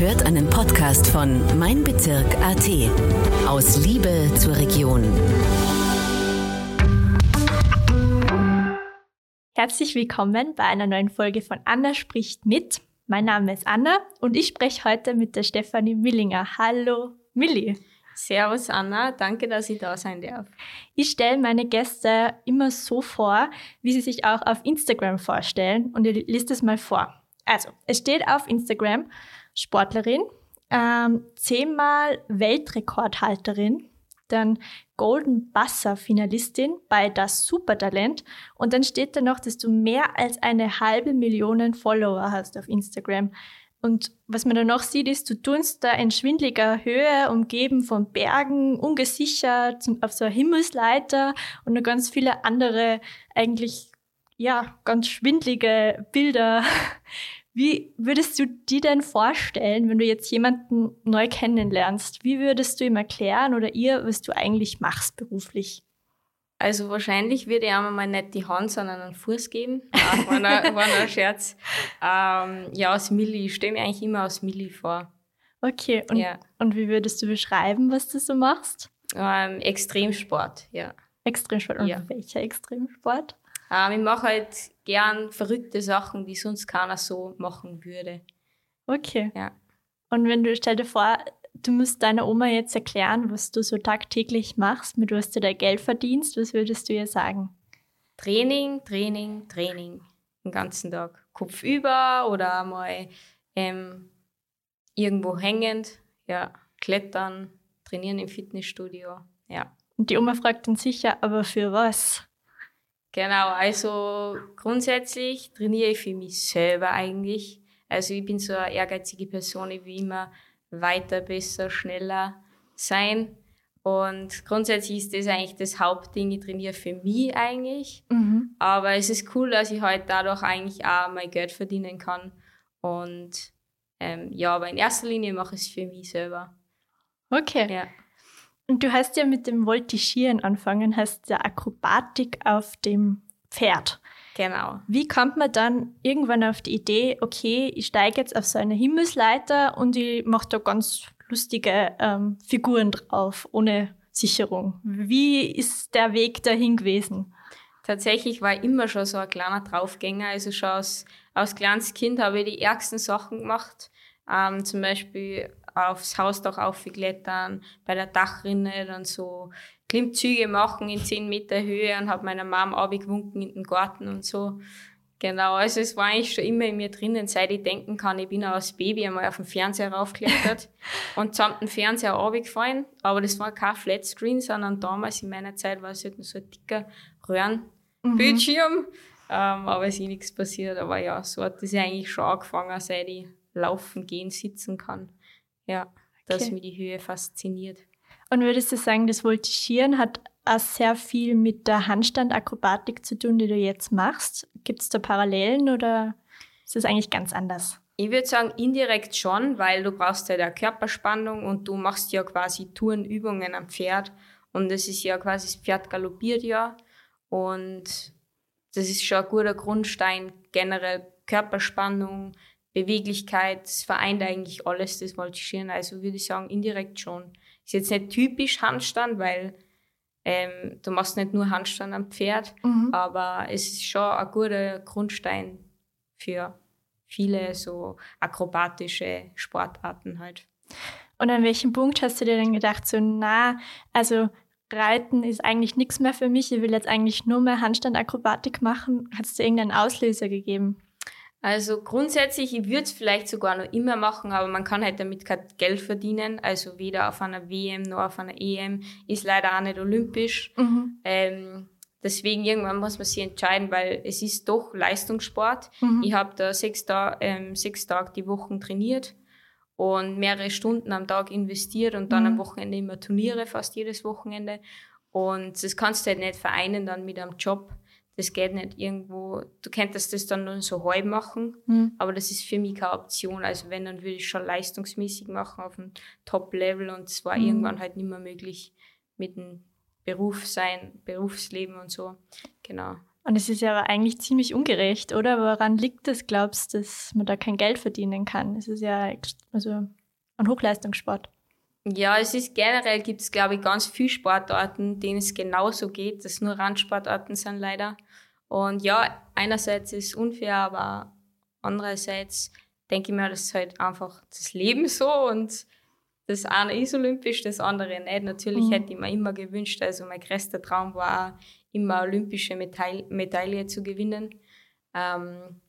hört einen Podcast von Mein Bezirk AT. Aus Liebe zur Region. Herzlich willkommen bei einer neuen Folge von Anna spricht mit. Mein Name ist Anna und ich spreche heute mit der Stefanie Millinger. Hallo, Milli. Servus Anna, danke, dass ich da sein darf. Ich stelle meine Gäste immer so vor, wie sie sich auch auf Instagram vorstellen und ihr liest es mal vor. Also, es steht auf Instagram Sportlerin, ähm, zehnmal Weltrekordhalterin, dann Golden Buzzer Finalistin bei Das Supertalent und dann steht da noch, dass du mehr als eine halbe Million Follower hast auf Instagram. Und was man da noch sieht, ist, du tunst da in schwindliger Höhe, umgeben von Bergen, ungesichert, auf so einer Himmelsleiter und noch ganz viele andere, eigentlich, ja, ganz schwindlige Bilder. Wie würdest du dir denn vorstellen, wenn du jetzt jemanden neu kennenlernst? Wie würdest du ihm erklären oder ihr, was du eigentlich machst beruflich? Also wahrscheinlich würde ich einmal mal nicht die Hand, sondern einen Fuß geben. Ach, war, ein, war ein Scherz. Ähm, ja, aus Milli. Ich stelle mir eigentlich immer aus Milli vor. Okay, und, ja. und wie würdest du beschreiben, was du so machst? Ähm, Extremsport, ja. Extremsport. Und ja. welcher Extremsport? Ähm, ich mache halt gern verrückte Sachen, die sonst keiner so machen würde. Okay. Ja. Und wenn du, stell dir vor, du musst deiner Oma jetzt erklären, was du so tagtäglich machst, mit was du dein Geld verdienst, was würdest du ihr sagen? Training, Training, Training. Den ganzen Tag. Kopf über oder mal ähm, irgendwo hängend. Ja, klettern, trainieren im Fitnessstudio. Ja. Und die Oma fragt dann sicher, aber für was? Genau, also grundsätzlich trainiere ich für mich selber eigentlich. Also ich bin so eine ehrgeizige Person, ich will immer weiter, besser, schneller sein. Und grundsätzlich ist das eigentlich das Hauptding. Ich trainiere für mich eigentlich. Mhm. Aber es ist cool, dass ich halt dadurch eigentlich auch mein Geld verdienen kann. Und ähm, ja, aber in erster Linie mache ich es für mich selber. Okay. Ja. Und du hast ja mit dem Voltigieren anfangen, hast ja Akrobatik auf dem Pferd. Genau. Wie kommt man dann irgendwann auf die Idee, okay, ich steige jetzt auf so eine Himmelsleiter und ich mache da ganz lustige ähm, Figuren drauf, ohne Sicherung. Wie ist der Weg dahin gewesen? Tatsächlich war ich immer schon so ein kleiner Draufgänger. Also schon als, als kleines Kind habe ich die ärgsten Sachen gemacht. Ähm, zum Beispiel aufs Hausdach aufgeklettern, bei der Dachrinne dann so Klimmzüge machen in 10 Meter Höhe und habe meiner Mom abgewunken in den Garten und so. Genau, also es war eigentlich schon immer in mir drinnen, seit ich denken kann. Ich bin auch als Baby einmal auf den Fernseher raufgeklettert und samt dem Fernseher runtergefallen. Aber das war kein Flatscreen, sondern damals in meiner Zeit war es halt so ein dicker Röhrenbildschirm. Mhm. Ähm, aber es ist eh nichts passiert. Aber ja, so hat das eigentlich schon angefangen, seit ich laufen, gehen, sitzen kann. Ja, dass okay. mich die Höhe fasziniert. Und würdest du sagen, das Voltigieren hat auch sehr viel mit der Handstandakrobatik zu tun, die du jetzt machst? Gibt es da Parallelen oder ist das eigentlich ganz anders? Ich würde sagen, indirekt schon, weil du brauchst ja der Körperspannung und du machst ja quasi Tourenübungen am Pferd. Und das ist ja quasi, das Pferd galoppiert ja. Und das ist schon ein guter Grundstein, generell Körperspannung, Beweglichkeit, das vereint eigentlich alles, das Voltigieren. Also würde ich sagen, indirekt schon. Ist jetzt nicht typisch Handstand, weil ähm, du machst nicht nur Handstand am Pferd, mhm. aber es ist schon ein guter Grundstein für viele so akrobatische Sportarten halt. Und an welchem Punkt hast du dir dann gedacht, so na, also Reiten ist eigentlich nichts mehr für mich, ich will jetzt eigentlich nur mehr Handstandakrobatik machen. Hat es dir irgendeinen Auslöser gegeben? Also grundsätzlich, ich würde es vielleicht sogar noch immer machen, aber man kann halt damit kein Geld verdienen. Also weder auf einer WM noch auf einer EM. Ist leider auch nicht olympisch. Mhm. Ähm, deswegen irgendwann muss man sich entscheiden, weil es ist doch Leistungssport. Mhm. Ich habe da sechs, Ta ähm, sechs Tage die Woche trainiert und mehrere Stunden am Tag investiert und dann mhm. am Wochenende immer Turniere, fast jedes Wochenende. Und das kannst du halt nicht vereinen dann mit einem Job das geht nicht irgendwo, du könntest das dann nur so halb machen, mhm. aber das ist für mich keine Option. Also wenn, dann würde ich schon leistungsmäßig machen auf einem Top-Level und es war mhm. irgendwann halt nicht mehr möglich mit dem Beruf sein, Berufsleben und so. Genau. Und es ist ja aber eigentlich ziemlich ungerecht, oder? Woran liegt das, glaubst du, dass man da kein Geld verdienen kann? Es ist ja also ein Hochleistungssport. Ja, es ist generell gibt es, glaube ich, ganz viele Sportarten, denen es genauso geht. Das nur Randsportarten sind leider. Und ja, einerseits ist es unfair, aber andererseits denke ich mir, das ist halt einfach das Leben so und das eine ist olympisch, das andere nicht. Natürlich mhm. hätte ich mir immer gewünscht, also mein größter Traum war immer olympische Medaille, Medaille zu gewinnen. Ähm,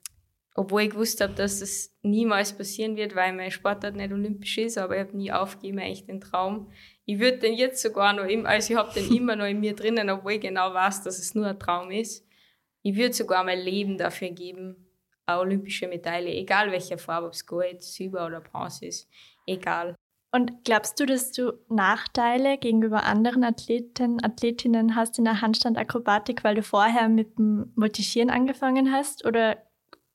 obwohl ich gewusst habe, dass das niemals passieren wird, weil mein Sportart nicht olympisch ist, aber ich habe nie aufgegeben, echt den Traum. Ich würde den jetzt sogar noch, im, also ich habe den immer noch in mir drinnen, obwohl ich genau weiß, dass es nur ein Traum ist. Ich würde sogar mein Leben dafür geben, eine olympische Medaille, egal welche Farbe, ob es Gold, Silber oder Bronze ist, egal. Und glaubst du, dass du Nachteile gegenüber anderen Athleten, Athletinnen hast in der Handstandakrobatik, weil du vorher mit dem Voltigieren angefangen hast? Oder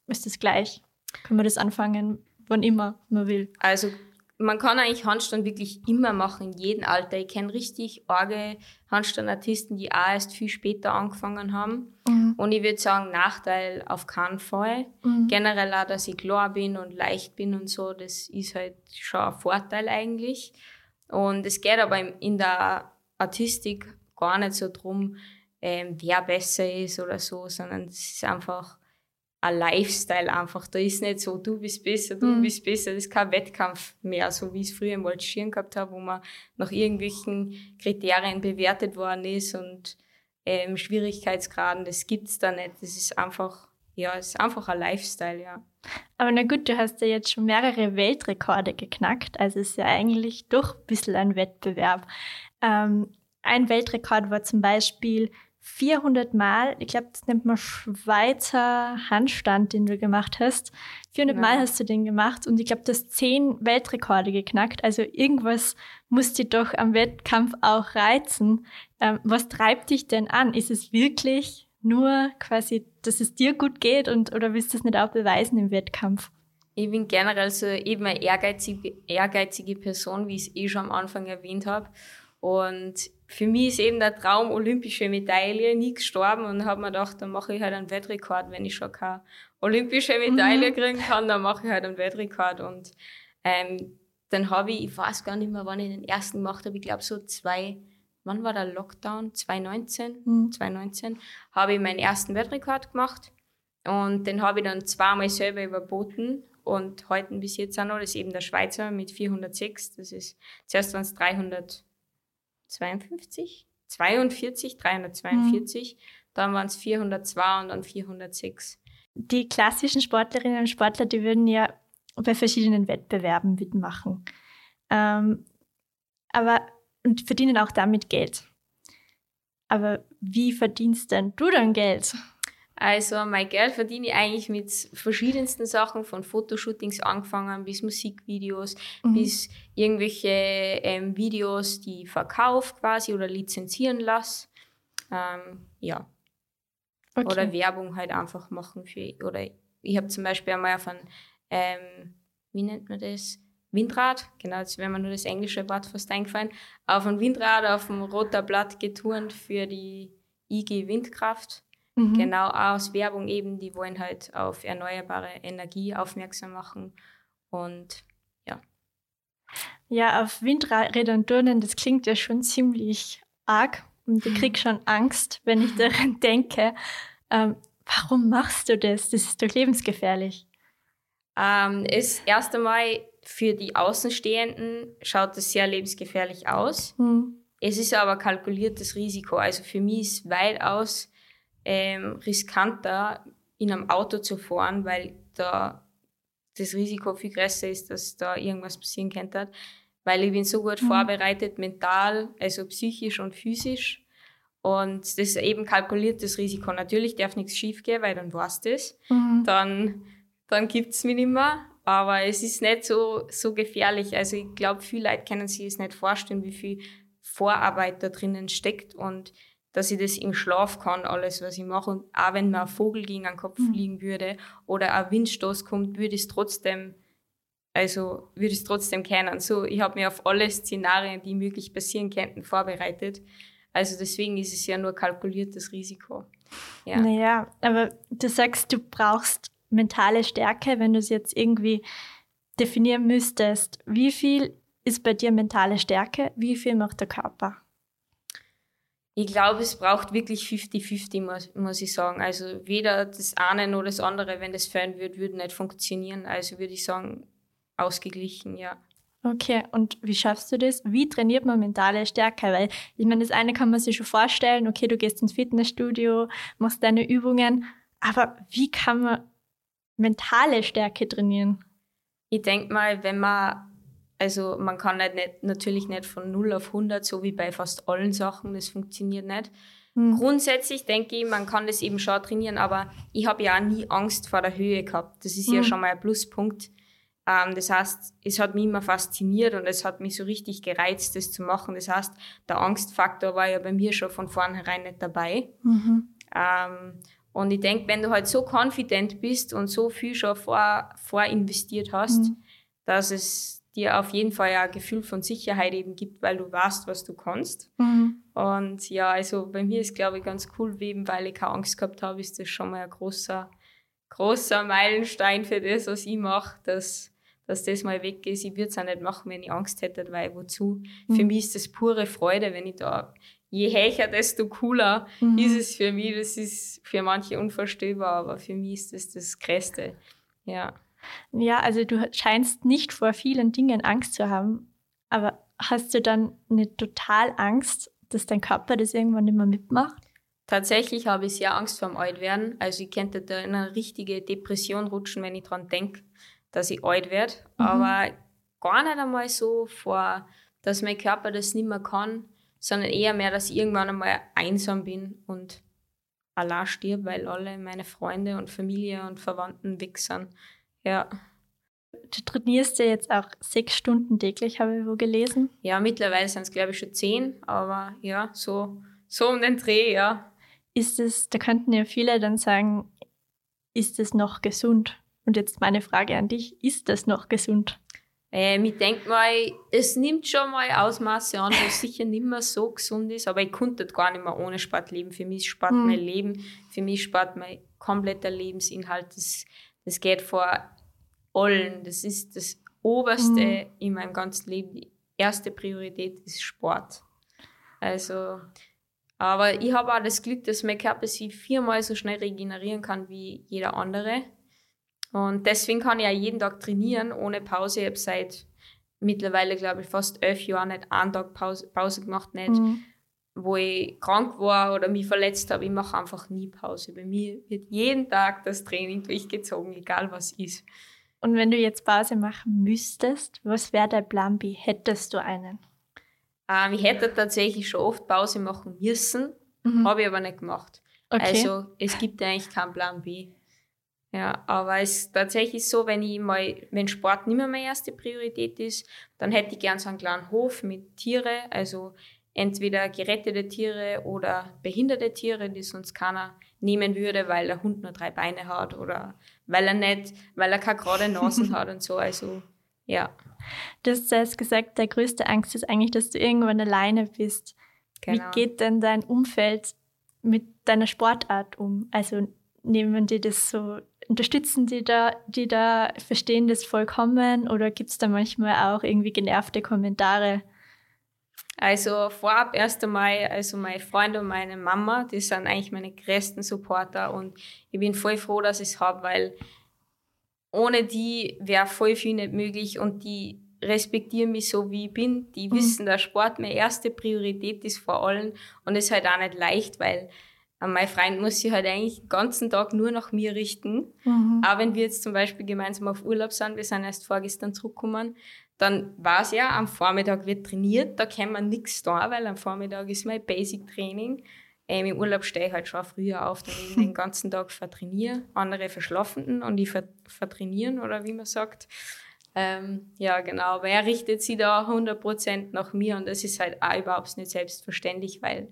ist das gleich? Kann man das anfangen, wann immer man will? Also man kann eigentlich Handstand wirklich immer machen, in jedem Alter. Ich kenne richtig arge Handstandartisten, die auch erst viel später angefangen haben. Mhm. Und ich würde sagen, Nachteil auf keinen Fall. Mhm. Generell auch, dass ich klar bin und leicht bin und so, das ist halt schon ein Vorteil eigentlich. Und es geht aber in der Artistik gar nicht so drum, ähm, wer besser ist oder so, sondern es ist einfach ein Lifestyle einfach. Da ist nicht so, du bist besser, du mhm. bist besser. Das ist kein Wettkampf mehr, so wie ich es früher im Voltigieren gehabt habe, wo man nach irgendwelchen Kriterien bewertet worden ist und ähm, Schwierigkeitsgraden. Das gibt es da nicht. Das ist einfach, ja, es ist einfach ein Lifestyle, ja. Aber na gut, du hast ja jetzt schon mehrere Weltrekorde geknackt. Also es ist ja eigentlich doch ein bisschen ein Wettbewerb. Ähm, ein Weltrekord war zum Beispiel 400 Mal, ich glaube, das nennt man Schweizer Handstand, den du gemacht hast. 400 ja. Mal hast du den gemacht und ich glaube, du hast 10 Weltrekorde geknackt. Also irgendwas muss dich doch am Wettkampf auch reizen. Ähm, was treibt dich denn an? Ist es wirklich nur quasi, dass es dir gut geht und oder willst du es nicht auch beweisen im Wettkampf? Ich bin generell so eben eine ehrgeizige, ehrgeizige Person, wie ich es eh schon am Anfang erwähnt habe. Und für mich ist eben der Traum olympische Medaille nie gestorben und habe mir gedacht, dann mache ich halt einen Wettrekord, wenn ich schon keine olympische Medaille mhm. kriegen kann, dann mache ich halt einen Wettrekord und ähm, dann habe ich, ich weiß gar nicht mehr, wann ich den ersten gemacht habe, ich glaube so zwei, wann war der Lockdown? 2019? Mhm. 2019 habe ich meinen ersten Wettrekord gemacht und den habe ich dann zweimal selber überboten und heute bis jetzt auch noch, das ist eben der Schweizer mit 406, das ist, zuerst waren es 300 52, 42, 342, mhm. dann waren es 402 und dann 406. Die klassischen Sportlerinnen und Sportler, die würden ja bei verschiedenen Wettbewerben mitmachen. Ähm, aber und verdienen auch damit Geld. Aber wie verdienst denn du dann Geld? Also mein Geld verdiene ich eigentlich mit verschiedensten Sachen, von Fotoshootings angefangen bis Musikvideos, mhm. bis irgendwelche ähm, Videos, die ich verkaufe quasi oder lizenzieren lasse. Ähm, ja. Okay. Oder Werbung halt einfach machen für, oder ich habe zum Beispiel einmal auf ein, ähm, wie nennt man das? Windrad, genau, jetzt wäre mir nur das englische Wort fast eingefallen, auf ein Windrad auf dem roter Blatt geturnt für die IG Windkraft Mhm. Genau aus Werbung eben, die wollen halt auf erneuerbare Energie aufmerksam machen. Und ja. Ja, auf Windrädern turnen, das klingt ja schon ziemlich arg. Und ich kriege schon Angst, wenn ich daran denke. Ähm, warum machst du das? Das ist doch lebensgefährlich. Ähm, ist erst einmal für die Außenstehenden schaut es sehr lebensgefährlich aus. Mhm. Es ist aber kalkuliertes Risiko. Also für mich ist weitaus ähm, riskanter, in einem Auto zu fahren, weil da das Risiko viel größer ist, dass da irgendwas passieren könnte. Weil ich bin so gut mhm. vorbereitet, mental, also psychisch und physisch. Und das ist eben kalkuliertes Risiko. Natürlich darf nichts schief gehen, weil dann war's das. Mhm. Dann, dann gibt's mich nicht mehr. Aber es ist nicht so, so gefährlich. Also ich glaube, viele Leute können sich es nicht vorstellen, wie viel Vorarbeit da drinnen steckt. Und dass ich das im Schlaf kann, alles, was ich mache. Und auch wenn mir ein Vogel gegen den Kopf mhm. fliegen würde oder ein Windstoß kommt, würde ich es trotzdem, also würde ich es trotzdem kennen. So, ich habe mir auf alle Szenarien, die möglich passieren könnten, vorbereitet. Also deswegen ist es ja nur kalkuliertes Risiko. Ja. Naja, aber du sagst, du brauchst mentale Stärke, wenn du es jetzt irgendwie definieren müsstest. Wie viel ist bei dir mentale Stärke? Wie viel macht der Körper? Ich glaube, es braucht wirklich 50-50, muss, muss, ich sagen. Also weder das eine noch das andere, wenn das fehlen würde, würde nicht funktionieren. Also würde ich sagen, ausgeglichen, ja. Okay, und wie schaffst du das? Wie trainiert man mentale Stärke? Weil ich meine, das eine kann man sich schon vorstellen, okay, du gehst ins Fitnessstudio, machst deine Übungen, aber wie kann man mentale Stärke trainieren? Ich denke mal, wenn man, also man kann nicht, nicht, natürlich nicht von 0 auf 100, so wie bei fast allen Sachen, das funktioniert nicht. Hm. Grundsätzlich denke ich, man kann das eben schon trainieren, aber ich habe ja auch nie Angst vor der Höhe gehabt. Das ist hm. ja schon mal ein Pluspunkt. Ähm, das heißt, es hat mich immer fasziniert und es hat mich so richtig gereizt, das zu machen. Das heißt, der Angstfaktor war ja bei mir schon von vornherein nicht dabei. Mhm. Ähm, und ich denke, wenn du halt so confident bist und so viel schon vor, vorinvestiert hast, mhm. dass es dir auf jeden Fall ein Gefühl von Sicherheit eben gibt, weil du weißt, was du kannst. Mhm. Und ja, also bei mir ist, glaube ich, ganz cool, eben weil ich keine Angst gehabt habe, ist das schon mal ein großer, großer Meilenstein für das, was ich mache, dass dass das mal weg ist. Ich würde es auch nicht machen, wenn ich Angst hätte, weil wozu? Mhm. Für mich ist das pure Freude, wenn ich da, je höher, desto cooler mhm. ist es für mich. Das ist für manche unvorstellbar, aber für mich ist das das Größte. Ja. Ja, also du scheinst nicht vor vielen Dingen Angst zu haben, aber hast du dann nicht total Angst, dass dein Körper das irgendwann nicht mehr mitmacht? Tatsächlich habe ich sehr Angst vor dem Altwerden. Also ich könnte da in eine richtige Depression rutschen, wenn ich dran denke dass ich alt werde, mhm. aber gar nicht einmal so vor, dass mein Körper das nicht mehr kann, sondern eher mehr, dass ich irgendwann einmal einsam bin und allein stirb, weil alle meine Freunde und Familie und Verwandten weg sind. Ja. Du trainierst ja jetzt auch sechs Stunden täglich, habe ich wo gelesen. Ja, mittlerweile sind es, glaube ich, schon zehn, aber ja, so, so um den Dreh, ja. Ist es, da könnten ja viele dann sagen, ist es noch gesund? Und jetzt meine Frage an dich, ist das noch gesund? Ähm, ich denke mal, es nimmt schon mal Ausmaße an, was sicher nicht mehr so gesund ist, aber ich konnte gar nicht mehr ohne Sport leben. Für mich ist Sport hm. mein Leben, für mich ist Sport mein kompletter Lebensinhalt. Das, das geht vor allen. Das ist das Oberste hm. in meinem ganzen Leben. Die erste Priorität ist Sport. Also, aber ich habe auch das Glück, dass mein Körper sich viermal so schnell regenerieren kann wie jeder andere. Und deswegen kann ich auch jeden Tag trainieren ohne Pause. Ich habe seit mittlerweile, glaube ich, fast elf Jahren nicht einen Tag Pause, Pause gemacht, nicht mhm. Wo ich krank war oder mich verletzt habe. Ich mache einfach nie Pause. Bei mir wird jeden Tag das Training durchgezogen, egal was ist. Und wenn du jetzt Pause machen müsstest, was wäre dein Plan B? Hättest du einen? Ähm, ich hätte tatsächlich schon oft Pause machen müssen, mhm. habe ich aber nicht gemacht. Okay. Also es gibt eigentlich keinen Plan B. Ja, aber es ist tatsächlich so, wenn ich mal, wenn Sport nicht mehr meine erste Priorität ist, dann hätte ich gern so einen kleinen Hof mit Tiere, also entweder gerettete Tiere oder behinderte Tiere, die sonst keiner nehmen würde, weil der Hund nur drei Beine hat oder weil er nicht, weil er keine gerade Nasen hat und so. Also ja. Du hast zuerst gesagt, der größte Angst ist eigentlich, dass du irgendwann alleine bist. Genau. Wie geht denn dein Umfeld mit deiner Sportart um? Also nehmen die das so unterstützen die da, die da verstehen das vollkommen oder gibt es da manchmal auch irgendwie genervte Kommentare? Also vorab erst einmal, also meine Freunde und meine Mama, die sind eigentlich meine größten Supporter und ich bin voll froh, dass ich es habe, weil ohne die wäre voll viel nicht möglich und die respektieren mich so, wie ich bin. Die mhm. wissen, dass Sport meine erste Priorität ist vor allem und es ist halt auch nicht leicht, weil mein Freund muss sich halt eigentlich den ganzen Tag nur nach mir richten. Mhm. Auch wenn wir jetzt zum Beispiel gemeinsam auf Urlaub sind, wir sind erst vorgestern zurückgekommen, dann war es ja, am Vormittag wird trainiert, da kann man nichts da, weil am Vormittag ist mein Basic-Training. Ähm, Im Urlaub stehe ich halt schon früher auf, damit ich den ganzen Tag vertrainiere. Andere verschlafen und ich vertrainieren, oder wie man sagt. Ähm, ja, genau. Aber er richtet sich da 100% nach mir und das ist halt auch überhaupt nicht selbstverständlich, weil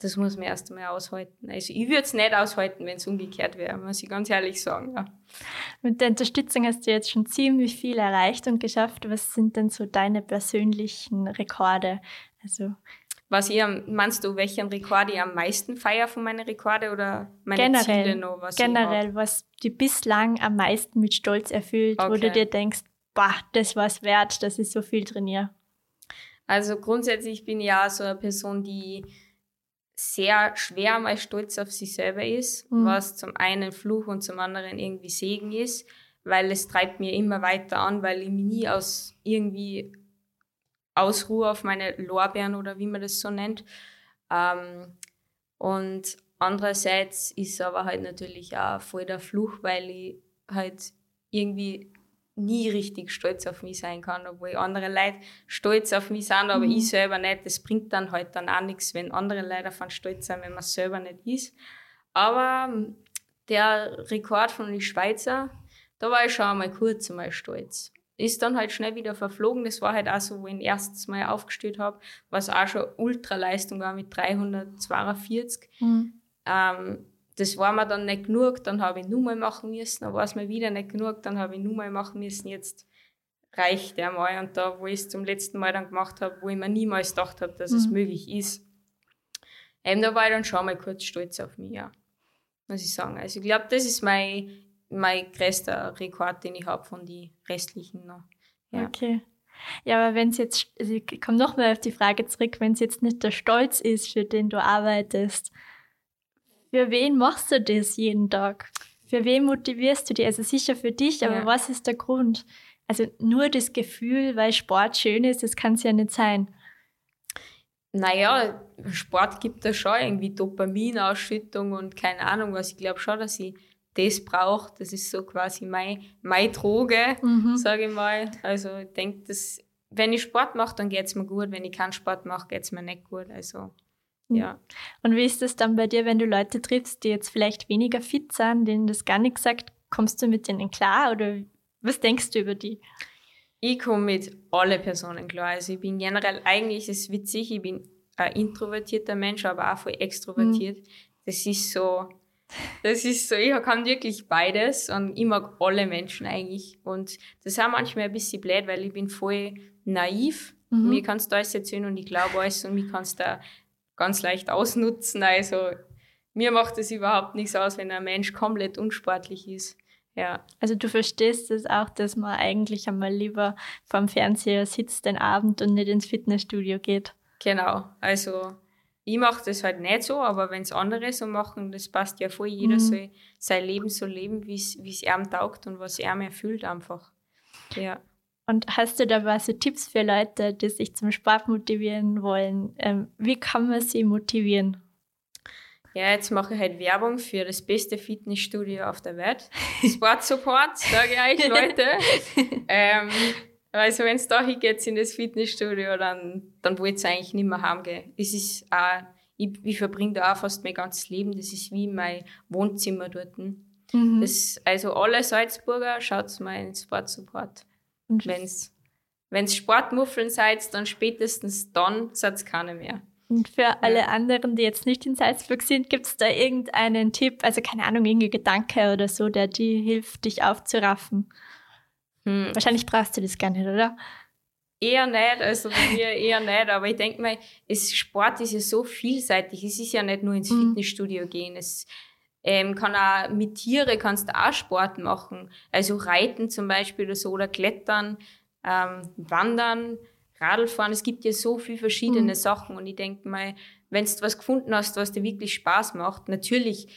das muss man erst einmal aushalten. Also ich würde es nicht aushalten, wenn es umgekehrt wäre, muss ich ganz ehrlich sagen. Ja. Mit der Unterstützung hast du jetzt schon ziemlich viel erreicht und geschafft. Was sind denn so deine persönlichen Rekorde? Also Was ich am, meinst du, welchen Rekord ich am meisten feiere von meinen Rekorde oder meine generell, Ziele noch? Was generell, was die bislang am meisten mit Stolz erfüllt, okay. wo du dir denkst, bah, das war's wert, dass ich so viel trainiere. Also grundsätzlich bin ich ja so eine Person, die sehr schwer mal stolz auf sich selber ist, mhm. was zum einen Fluch und zum anderen irgendwie Segen ist, weil es treibt mir immer weiter an, weil ich mich nie aus irgendwie ausruhe auf meine Lorbeeren oder wie man das so nennt. Ähm, und andererseits ist aber halt natürlich auch voll der Fluch, weil ich halt irgendwie nie richtig stolz auf mich sein kann, obwohl andere Leute stolz auf mich sind, aber mhm. ich selber nicht. Das bringt dann halt dann auch nichts, wenn andere Leute davon stolz sind, wenn man es selber nicht ist. Aber ähm, der Rekord von den Schweizer, da war ich schon einmal kurz einmal stolz ist dann halt schnell wieder verflogen. Das war halt auch so, wo ich ihn erstes Mal aufgestellt habe, was auch schon Ultraleistung war mit 342. Mhm. Ähm, das war mir dann nicht genug, dann habe ich nur mal machen müssen, dann war es mir wieder nicht genug, dann habe ich nur mal machen müssen, jetzt reicht der mal. Und da, wo ich es zum letzten Mal dann gemacht habe, wo ich mir niemals gedacht habe, dass mhm. es möglich ist, ähm, da war ich dann schon mal kurz stolz auf mich, ja. Muss ich sagen. Also ich glaube, das ist mein mein größter Rekord, den ich habe von den restlichen noch. Ja. Okay. Ja, aber wenn es jetzt, also ich komme nochmal auf die Frage zurück, wenn es jetzt nicht der Stolz ist, für den du arbeitest, für wen machst du das jeden Tag? Für wen motivierst du dich? Also sicher für dich, aber ja. was ist der Grund? Also nur das Gefühl, weil Sport schön ist, das kann es ja nicht sein. Naja, Sport gibt da schon irgendwie Dopaminausschüttung und keine Ahnung was. Ich glaube schon, dass ich das braucht. Das ist so quasi meine, meine Droge, mhm. sage ich mal. Also ich denke, dass wenn ich Sport mache, dann geht es mir gut. Wenn ich keinen Sport mache, geht es mir nicht gut. Also. Ja. Und wie ist das dann bei dir, wenn du Leute triffst, die jetzt vielleicht weniger fit sind, denen das gar nicht sagt, kommst du mit denen klar oder was denkst du über die? Ich komme mit allen Personen klar. Also ich bin generell, eigentlich ist es witzig, ich bin ein introvertierter Mensch, aber auch voll extrovertiert. Mhm. Das ist so, das ist so, ich kann wirklich beides und ich mag alle Menschen eigentlich. Und das ist auch manchmal ein bisschen blöd, weil ich bin voll naiv. Mhm. Mir kannst du alles erzählen und ich glaube alles und mich kannst du ganz leicht ausnutzen. Also mir macht es überhaupt nichts aus, wenn ein Mensch komplett unsportlich ist. Ja. Also du verstehst es das auch, dass man eigentlich einmal lieber vorm Fernseher sitzt den Abend und nicht ins Fitnessstudio geht. Genau. Also ich mache das halt nicht so, aber wenn es andere so machen, das passt ja voll. Jeder mhm. soll sein Leben so leben, wie es ihm taugt und was er mir erfüllt einfach. Ja. Und hast du da was so Tipps für Leute, die sich zum Sport motivieren wollen? Ähm, wie kann man sie motivieren? Ja, jetzt mache ich halt Werbung für das beste Fitnessstudio auf der Welt. Sport Support, sage ich euch, Leute. ähm, also wenn es da hingeht in das Fitnessstudio, dann, dann wollt ihr eigentlich nicht mehr heimgehen. Es ist auch, ich, ich verbringe da auch fast mein ganzes Leben. Das ist wie mein Wohnzimmer dort. Mhm. Das, also alle Salzburger, schaut mal ins Wenn es Sportmuffeln seid, dann spätestens dann seid ihr keine mehr. Und für alle anderen, die jetzt nicht in Salzburg sind, gibt es da irgendeinen Tipp, also keine Ahnung, irgendein Gedanke oder so, der dir hilft, dich aufzuraffen? Hm. Wahrscheinlich brauchst du das gar nicht, oder? Eher nicht, also bei mir eher nicht, aber ich denke mal, es, Sport ist ja so vielseitig. Es ist ja nicht nur ins mhm. Fitnessstudio gehen. Es ähm, kann auch mit Tiere kannst du auch Sport machen. Also Reiten zum Beispiel oder so oder Klettern, ähm, Wandern, Radlfahren. Es gibt ja so viele verschiedene mhm. Sachen und ich denke mal, wenn du was gefunden hast, was dir wirklich Spaß macht, natürlich,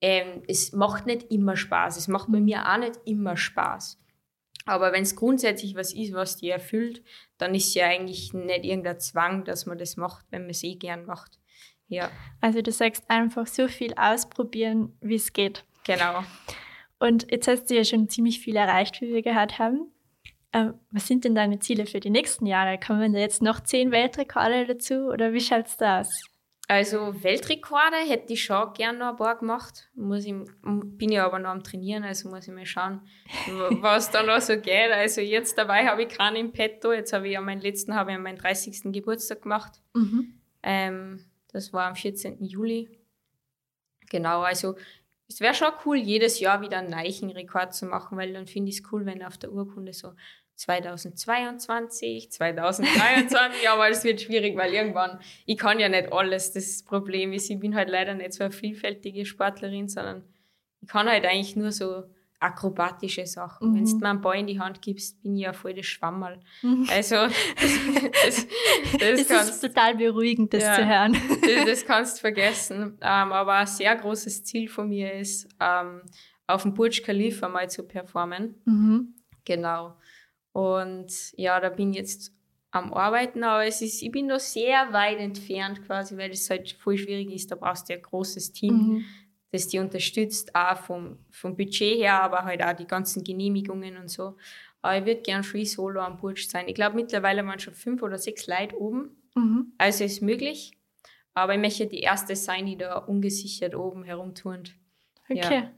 ähm, es macht nicht immer Spaß. Es macht bei mir auch nicht immer Spaß. Aber wenn es grundsätzlich was ist, was dir erfüllt, dann ist ja eigentlich nicht irgendein Zwang, dass man das macht, wenn man es eh gern macht. Ja. Also du sagst einfach so viel ausprobieren, wie es geht. Genau. Und jetzt hast du ja schon ziemlich viel erreicht, wie wir gehört haben. Ähm, was sind denn deine Ziele für die nächsten Jahre? Kommen da jetzt noch zehn Weltrekorde dazu oder wie schaut es da aus? Also Weltrekorde hätte ich schon gerne noch ein paar gemacht. Muss ich, bin ja aber noch am Trainieren, also muss ich mal schauen, was da noch so geht. Also jetzt dabei habe ich keinen im Petto. Jetzt habe ich ja meinen letzten, habe ich meinen 30. Geburtstag gemacht. Mhm. Ähm, das war am 14. Juli. Genau, also es wäre schon cool, jedes Jahr wieder einen neuen Rekord zu machen, weil dann finde ich es cool, wenn auf der Urkunde so 2022, 2023, aber es wird schwierig, weil irgendwann, ich kann ja nicht alles. Das Problem ist, ich bin halt leider nicht so eine vielfältige Sportlerin, sondern ich kann halt eigentlich nur so akrobatische Sachen. Mhm. Wenn du mir einen Ball in die Hand gibst, bin ich ja voll das Schwammerl. Mhm. Also, das, das, das ist total beruhigend, das ja, zu hören. Das, das kannst du vergessen. Ähm, aber ein sehr großes Ziel von mir ist, ähm, auf dem Burj Khalifa mal zu performen. Mhm. Genau. Und ja, da bin ich jetzt am Arbeiten, aber es ist, ich bin noch sehr weit entfernt quasi, weil es halt voll schwierig ist. Da brauchst du ein großes Team, mhm. das die unterstützt, auch vom, vom Budget her, aber halt auch die ganzen Genehmigungen und so. Aber ich würde gern Free Solo am Bursch sein. Ich glaube, mittlerweile waren schon fünf oder sechs Leute oben. Mhm. Also ist möglich. Aber ich möchte die erste sein, die da ungesichert oben herumturnt. Okay. Ja.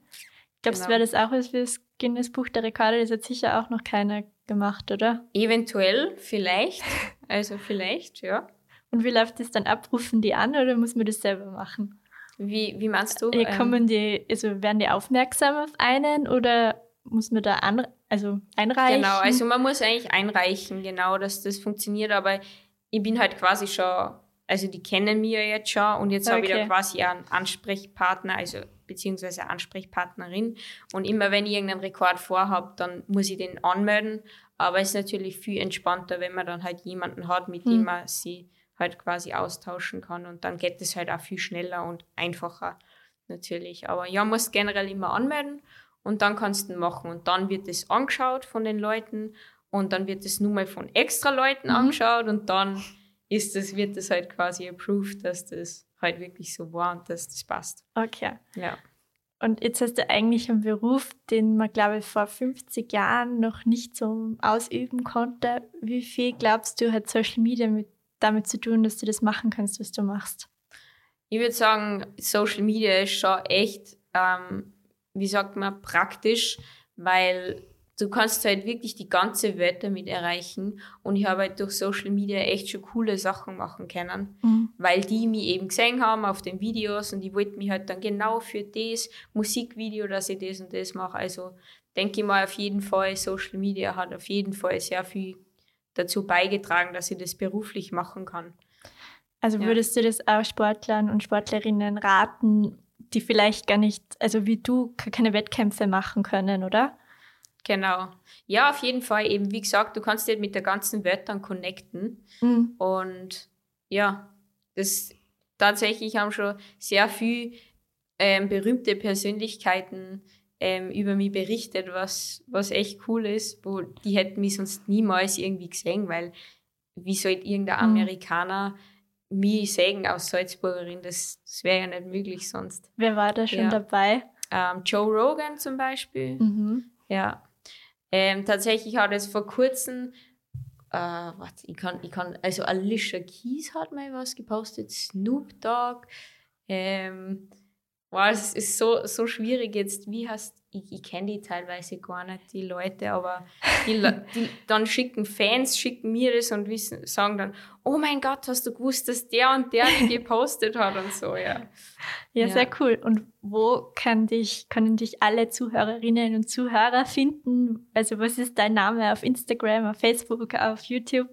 Glaubst du, genau. wäre das auch was für das Guinness Buch der Rekorde? Das hat sicher auch noch keiner gemacht, oder? Eventuell, vielleicht. Also vielleicht, ja. Und wie läuft das dann ab? Rufen die an oder muss man das selber machen? Wie, wie meinst du? Ja, kommen die, also werden die aufmerksam auf einen oder muss man da an, also einreichen? Genau, also man muss eigentlich einreichen, genau, dass das funktioniert, aber ich bin halt quasi schon, also die kennen mich ja jetzt schon und jetzt okay. habe ich da quasi einen Ansprechpartner, also beziehungsweise Ansprechpartnerin. Und immer wenn ich irgendeinen Rekord vorhabe, dann muss ich den anmelden. Aber es ist natürlich viel entspannter, wenn man dann halt jemanden hat, mit dem hm. man sie halt quasi austauschen kann. Und dann geht es halt auch viel schneller und einfacher natürlich. Aber ja, muss generell immer anmelden und dann kannst du machen. Und dann wird es angeschaut von den Leuten und dann wird es nur mal von extra Leuten mhm. angeschaut und dann ist das, wird es halt quasi approved, dass das halt wirklich so war und dass das passt. Okay. Ja. Und jetzt hast du eigentlich einen Beruf, den man, glaube ich, vor 50 Jahren noch nicht so ausüben konnte. Wie viel glaubst du, hat Social Media mit, damit zu tun, dass du das machen kannst, was du machst? Ich würde sagen, Social Media ist schon echt, ähm, wie sagt man, praktisch, weil du kannst halt wirklich die ganze Welt damit erreichen. Und ich habe halt durch Social Media echt schon coole Sachen machen können, mhm. weil die mich eben gesehen haben auf den Videos und die wollten mich halt dann genau für das Musikvideo, dass ich das und das mache. Also denke ich mal auf jeden Fall, Social Media hat auf jeden Fall sehr viel dazu beigetragen, dass ich das beruflich machen kann. Also würdest ja. du das auch Sportlern und Sportlerinnen raten, die vielleicht gar nicht, also wie du, keine Wettkämpfe machen können, oder? Genau. Ja, auf jeden Fall. Eben, wie gesagt, du kannst dich mit der ganzen Welt dann connecten. Mhm. Und ja, das tatsächlich haben schon sehr viel ähm, berühmte Persönlichkeiten ähm, über mich berichtet, was, was echt cool ist. Wo, die hätten mich sonst niemals irgendwie gesehen, weil wie sollte irgendein mhm. Amerikaner mich sehen aus Salzburgerin? Das, das wäre ja nicht möglich sonst. Wer war da schon ja. dabei? Ähm, Joe Rogan zum Beispiel. Mhm. Ja. Ähm, tatsächlich hat es vor kurzem, äh, warte, ich kann, ich kann, also Alicia Keys hat mal was gepostet, Snoop Dogg. Ähm, wow, es ist so, so schwierig jetzt. Wie hast ich, ich kenne die teilweise gar nicht, die Leute, aber die, die, dann schicken Fans, schicken mir das und wissen, sagen dann, oh mein Gott, hast du gewusst, dass der und der gepostet hat und so, ja. ja. Ja, sehr cool. Und wo kann dich, können dich alle Zuhörerinnen und Zuhörer finden? Also was ist dein Name auf Instagram, auf Facebook, auf YouTube?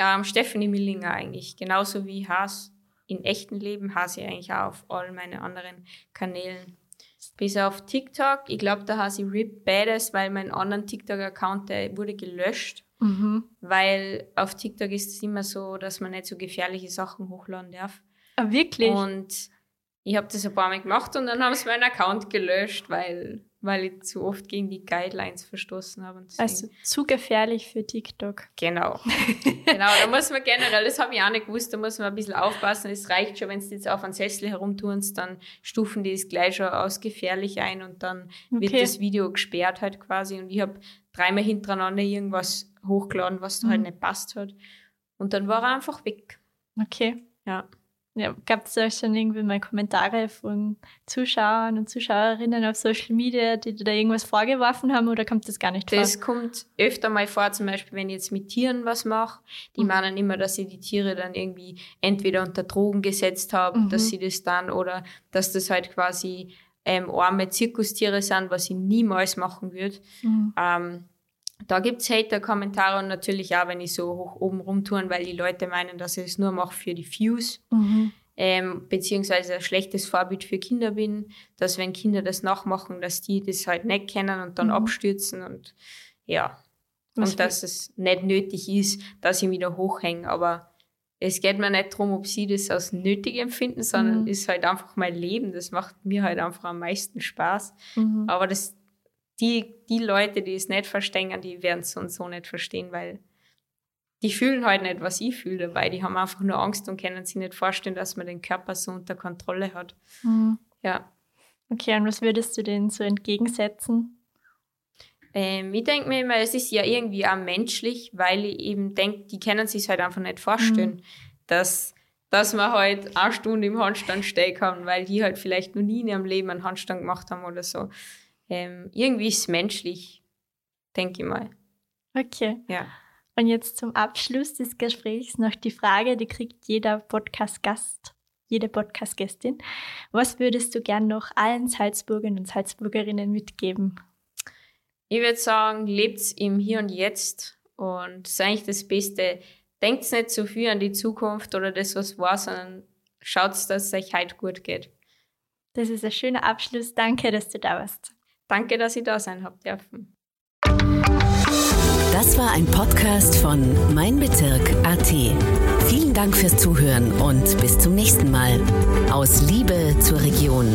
Ähm, Stephanie Millinger eigentlich, genauso wie Haas in echten Leben, Haas eigentlich auch auf all meine anderen Kanälen. Bis auf TikTok. Ich glaube, da habe ich RIP Badass, weil mein anderen TikTok-Account, wurde gelöscht. Mhm. Weil auf TikTok ist es immer so, dass man nicht so gefährliche Sachen hochladen darf. Ah, wirklich? Und ich habe das ein paar Mal gemacht und dann haben sie meinen Account gelöscht, weil weil ich zu oft gegen die Guidelines verstoßen habe. Also zu gefährlich für TikTok. Genau. genau, da muss man generell, das habe ich auch nicht gewusst, da muss man ein bisschen aufpassen. Es reicht schon, wenn du jetzt auf einen Sessel herumtunst, dann stufen die es gleich schon aus gefährlich ein und dann okay. wird das Video gesperrt halt quasi. Und ich habe dreimal hintereinander irgendwas hochgeladen, was da halt mhm. halt nicht passt hat. Und dann war er einfach weg. Okay. Ja. Ja, Gab es da schon irgendwie mal Kommentare von Zuschauern und Zuschauerinnen auf Social Media, die da irgendwas vorgeworfen haben oder kommt das gar nicht vor? Das kommt öfter mal vor, zum Beispiel, wenn ich jetzt mit Tieren was mache. Die mhm. meinen immer, dass sie die Tiere dann irgendwie entweder unter Drogen gesetzt haben, mhm. dass sie das dann oder dass das halt quasi ähm, arme Zirkustiere sind, was ich niemals machen würde. Mhm. Ähm, da gibt es Hater-Kommentare und natürlich auch, wenn ich so hoch oben rumtun, weil die Leute meinen, dass ich es nur mache für die Views. Mhm. Ähm, beziehungsweise ein schlechtes Vorbild für Kinder bin, dass wenn Kinder das nachmachen, dass die das halt nicht kennen und dann mhm. abstürzen und ja. Was und dass es nicht nötig ist, dass ich wieder hochhänge. Aber es geht mir nicht darum, ob sie das als nötig empfinden, sondern mhm. ist halt einfach mein Leben. Das macht mir halt einfach am meisten Spaß. Mhm. Aber das, die, die Leute, die es nicht verstehen, die werden es so und so nicht verstehen, weil die fühlen halt nicht, was ich fühle dabei. Die haben einfach nur Angst und können sich nicht vorstellen, dass man den Körper so unter Kontrolle hat. Mhm. Ja. Okay, und was würdest du denen so entgegensetzen? Ähm, ich denke mir immer, es ist ja irgendwie auch menschlich, weil ich eben denke, die können sich halt einfach nicht vorstellen, mhm. dass, dass man halt eine Stunde im Handstand stehen kann, weil die halt vielleicht noch nie in ihrem Leben einen Handstand gemacht haben oder so. Ähm, irgendwie ist es menschlich, denke ich mal. Okay. Ja. Und jetzt zum Abschluss des Gesprächs noch die Frage, die kriegt jeder Podcast-Gast, jede Podcast-Gästin. Was würdest du gern noch allen Salzburgern und Salzburgerinnen mitgeben? Ich würde sagen, lebt im Hier und Jetzt und ist eigentlich das Beste. Denkt nicht zu viel an die Zukunft oder das, was war, sondern schaut, dass es euch heute gut geht. Das ist ein schöner Abschluss. Danke, dass du da warst. Danke, dass ich da sein habe dürfen. Das war ein Podcast von Mein Bezirk AT. Vielen Dank fürs Zuhören und bis zum nächsten Mal. Aus Liebe zur Region.